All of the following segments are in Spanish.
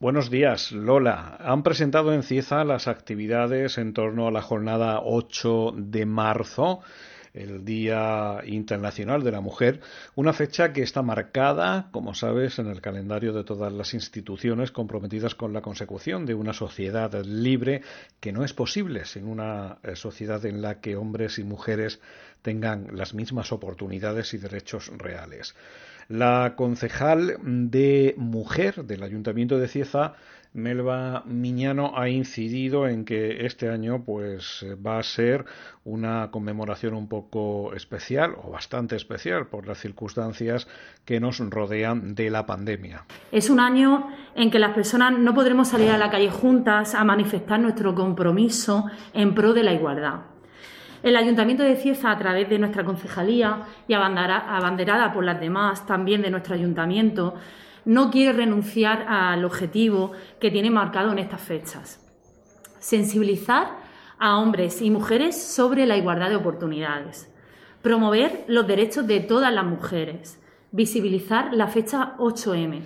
Buenos días, Lola. Han presentado en Cieza las actividades en torno a la jornada 8 de marzo el Día Internacional de la Mujer, una fecha que está marcada, como sabes, en el calendario de todas las instituciones comprometidas con la consecución de una sociedad libre que no es posible sin una eh, sociedad en la que hombres y mujeres tengan las mismas oportunidades y derechos reales. La concejal de mujer del Ayuntamiento de Cieza Melba Miñano ha incidido en que este año pues va a ser una conmemoración un poco especial o bastante especial por las circunstancias que nos rodean de la pandemia. Es un año en que las personas no podremos salir a la calle juntas a manifestar nuestro compromiso en pro de la igualdad. El Ayuntamiento de Cieza, a través de nuestra concejalía y abanderada por las demás, también de nuestro ayuntamiento, no quiere renunciar al objetivo que tiene marcado en estas fechas. Sensibilizar a hombres y mujeres sobre la igualdad de oportunidades. Promover los derechos de todas las mujeres. Visibilizar la fecha 8M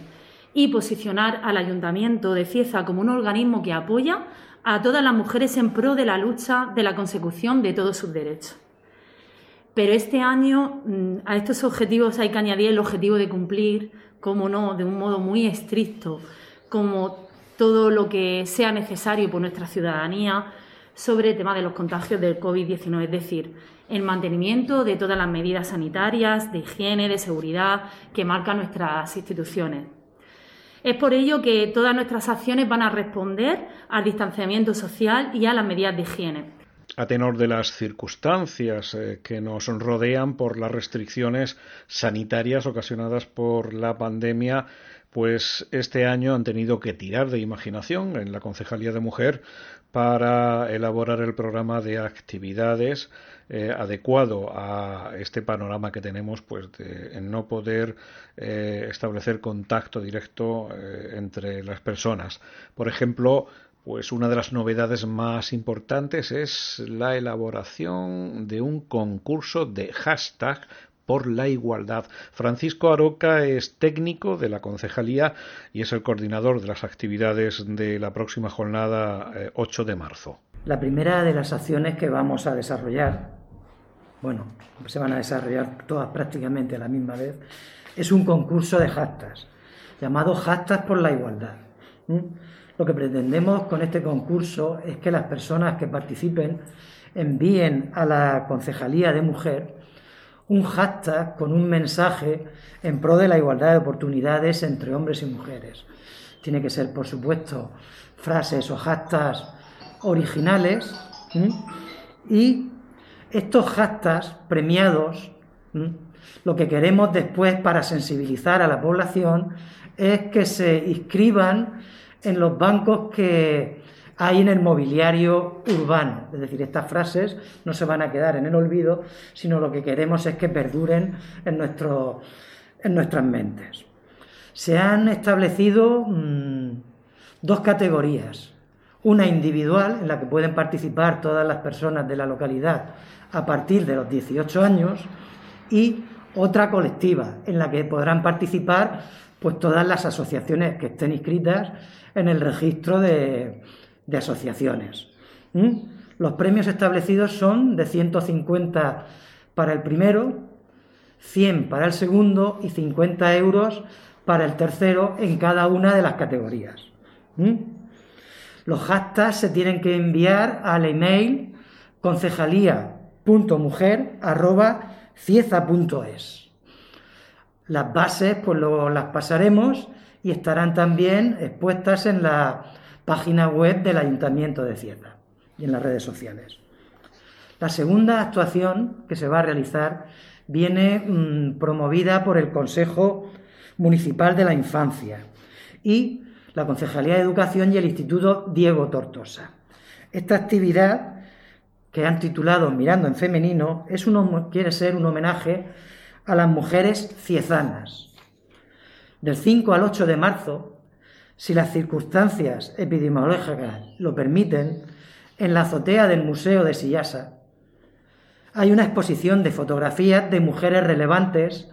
y posicionar al Ayuntamiento de Cieza como un organismo que apoya a todas las mujeres en pro de la lucha de la consecución de todos sus derechos. Pero este año mm, a estos objetivos hay que añadir el objetivo de cumplir cómo no, de un modo muy estricto, como todo lo que sea necesario por nuestra ciudadanía sobre el tema de los contagios del COVID-19, es decir, el mantenimiento de todas las medidas sanitarias, de higiene, de seguridad que marcan nuestras instituciones. Es por ello que todas nuestras acciones van a responder al distanciamiento social y a las medidas de higiene. A tenor de las circunstancias eh, que nos rodean por las restricciones sanitarias ocasionadas por la pandemia, pues este año han tenido que tirar de imaginación en la Concejalía de Mujer para elaborar el programa de actividades eh, adecuado a este panorama que tenemos pues de, no poder eh, establecer contacto directo entre las personas. Por ejemplo, pues una de las novedades más importantes es la elaboración de un concurso de hashtag por la igualdad. Francisco Aroca es técnico de la concejalía y es el coordinador de las actividades de la próxima jornada 8 eh, de marzo. La primera de las acciones que vamos a desarrollar, bueno, se van a desarrollar todas prácticamente a la misma vez, es un concurso de hashtags, llamado Hashtag por la Igualdad. Lo que pretendemos con este concurso es que las personas que participen envíen a la Concejalía de Mujer un hashtag con un mensaje en pro de la igualdad de oportunidades entre hombres y mujeres. Tiene que ser, por supuesto, frases o hashtags originales y estos hashtags premiados, lo que queremos después para sensibilizar a la población es que se inscriban en los bancos que hay en el mobiliario urbano. Es decir, estas frases no se van a quedar en el olvido, sino lo que queremos es que perduren en, nuestro, en nuestras mentes. Se han establecido mm, dos categorías. Una individual, en la que pueden participar todas las personas de la localidad a partir de los 18 años, y otra colectiva, en la que podrán participar pues todas las asociaciones que estén inscritas en el registro de, asociaciones. ¿Mm? Los premios establecidos son de 150 para el primero, 100 para el segundo y 50 euros para el tercero en cada una de las categorías. ¿Mm? Los hashtags se tienen que enviar al email concejalía.mujer.cieza.es. Las bases pues las pasaremos y estarán también expuestas en la página web del Ayuntamiento de Cieza y en las redes sociales. La segunda actuación que se va a realizar viene mm, promovida por el Consejo Municipal de la Infancia y la Concejalía de Educación y el Instituto Diego Tortosa. Esta actividad, que han titulado Mirando en Femenino, es quiere ser un homenaje a las mujeres ciezanas. Del 5 al 8 de marzo, si las circunstancias epidemiológicas lo permiten, en la azotea del Museo de Sillasa hay una exposición de fotografías de mujeres relevantes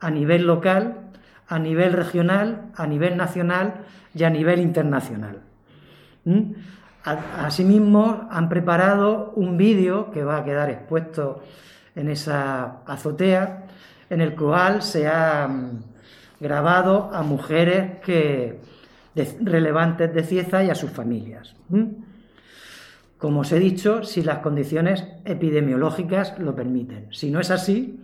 a nivel local a nivel regional, a nivel nacional y a nivel internacional. ¿Mm? Asimismo, han preparado un vídeo que va a quedar expuesto en esa azotea, en el cual se ha mm, grabado a mujeres que, relevantes de Cieza y a sus familias. Como os he dicho, si las condiciones epidemiológicas lo permiten. Si no es así,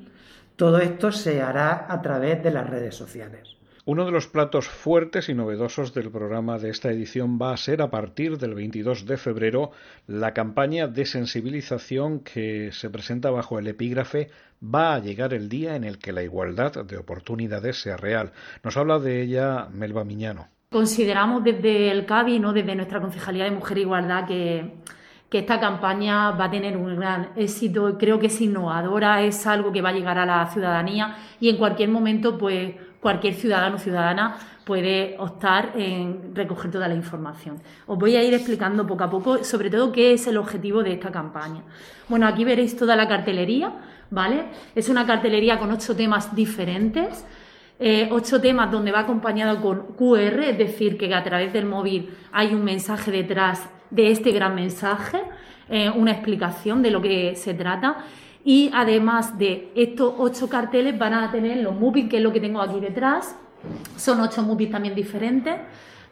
todo esto se hará a través de las redes sociales. Uno de los platos fuertes y novedosos del programa de esta edición va a ser a partir del 22 de febrero la campaña de sensibilización que se presenta bajo el epígrafe Va a llegar el día en el que la igualdad de oportunidades sea real. Nos habla de ella Melba Miñano. Consideramos desde el CABI, ¿no? desde nuestra Concejalía de Mujer e Igualdad, que esta campaña va a tener un gran éxito, creo que es innovadora, es algo que va a llegar a la ciudadanía y en cualquier momento, pues cualquier ciudadano o ciudadana puede optar en recoger toda la información. Os voy a ir explicando poco a poco, sobre todo, qué es el objetivo de esta campaña. Bueno, aquí veréis toda la cartelería, ¿vale? Es una cartelería con ocho temas diferentes. Eh, ocho temas donde va acompañado con QR, es decir, que a través del móvil hay un mensaje detrás de este gran mensaje, eh, una explicación de lo que se trata. Y además de estos ocho carteles van a tener los MUPIs, que es lo que tengo aquí detrás. Son ocho MUPIs también diferentes,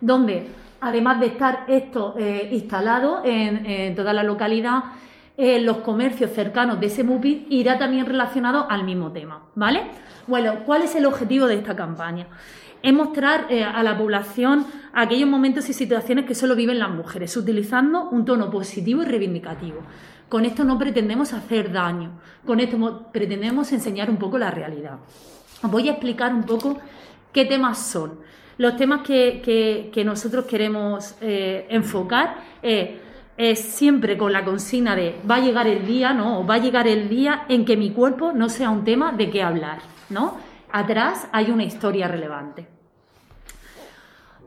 donde además de estar esto eh, instalado en, toda la localidad, eh, los comercios cercanos de ese MUPI irá también relacionado al mismo tema, ¿vale? Bueno, ¿cuál es el objetivo de esta campaña? es mostrar eh, a la población aquellos momentos y situaciones que solo viven las mujeres, utilizando un tono positivo y reivindicativo. Con esto no pretendemos hacer daño, con esto pretendemos enseñar un poco la realidad. Os voy a explicar un poco qué temas son. Los temas que, nosotros queremos eh, enfocar es siempre con la consigna de va a llegar el día, ¿no? O va a llegar el día en que mi cuerpo no sea un tema de qué hablar, ¿no? atrás hay una historia relevante.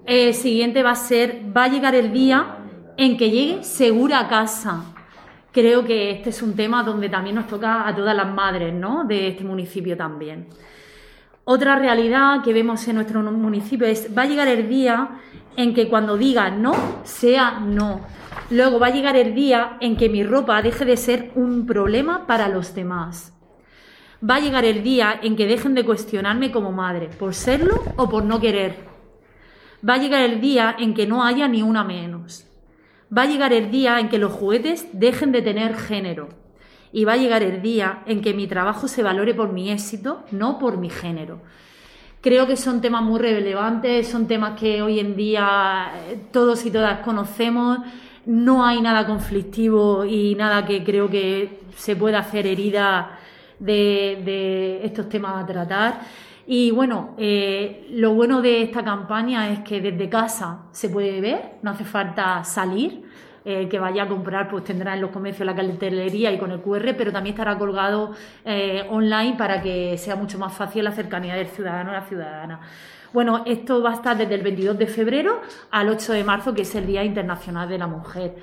El siguiente va a ser, va a llegar el día en que llegue segura a casa. Creo que este es un tema donde también nos toca a todas las madres ¿no? de este municipio también. Otra realidad que vemos en nuestro municipio es, va a llegar el día en que cuando diga no, sea no. Luego va a llegar el día en que mi ropa deje de ser un problema para los demás va a llegar el día en que dejen de cuestionarme como madre, por serlo o por no querer. Va a llegar el día en que no haya ni una menos. Va a llegar el día en que los juguetes dejen de tener género. Y va a llegar el día en que mi trabajo se valore por mi éxito, no por mi género. Creo que son temas muy relevantes, son temas que hoy en día eh, todos y todas conocemos. No hay nada conflictivo y nada que creo que se pueda hacer herida de, estos temas a tratar. Y bueno, eh, lo bueno de esta campaña es que desde casa se puede ver, no hace falta salir. El que vaya a comprar pues tendrá en los comercios la cartelería y con el QR, pero también estará colgado eh, online para que sea mucho más fácil la cercanía del ciudadano a la ciudadana. Bueno, esto va a estar desde el 22 de febrero al 8 de marzo, que es el Día Internacional de la Mujer.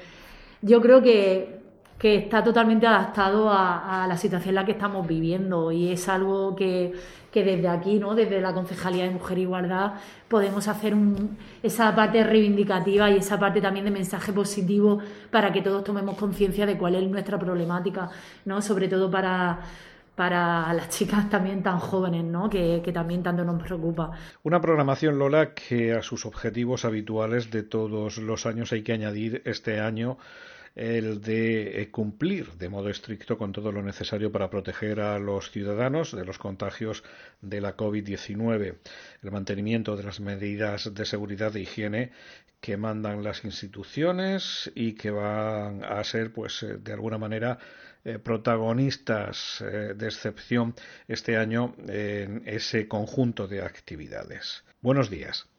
Yo creo que que está totalmente adaptado a, la situación en la que estamos viviendo y es algo que, desde aquí, ¿no? desde la Concejalía de Mujer e Igualdad, podemos hacer esa parte reivindicativa y esa parte también de mensaje positivo para que todos tomemos conciencia de cuál es nuestra problemática, ¿no? sobre todo para para las chicas también tan jóvenes, ¿no? que, que, también tanto nos preocupa. Una programación, Lola, que a sus objetivos habituales de todos los años hay que añadir este año el de eh, cumplir de modo estricto con todo lo necesario para proteger a los ciudadanos de los contagios de la COVID-19, el mantenimiento de las medidas de seguridad e higiene que mandan las instituciones y que van a ser, pues, eh, de alguna manera, eh, protagonistas de excepción este año en ese conjunto de actividades. Buenos días.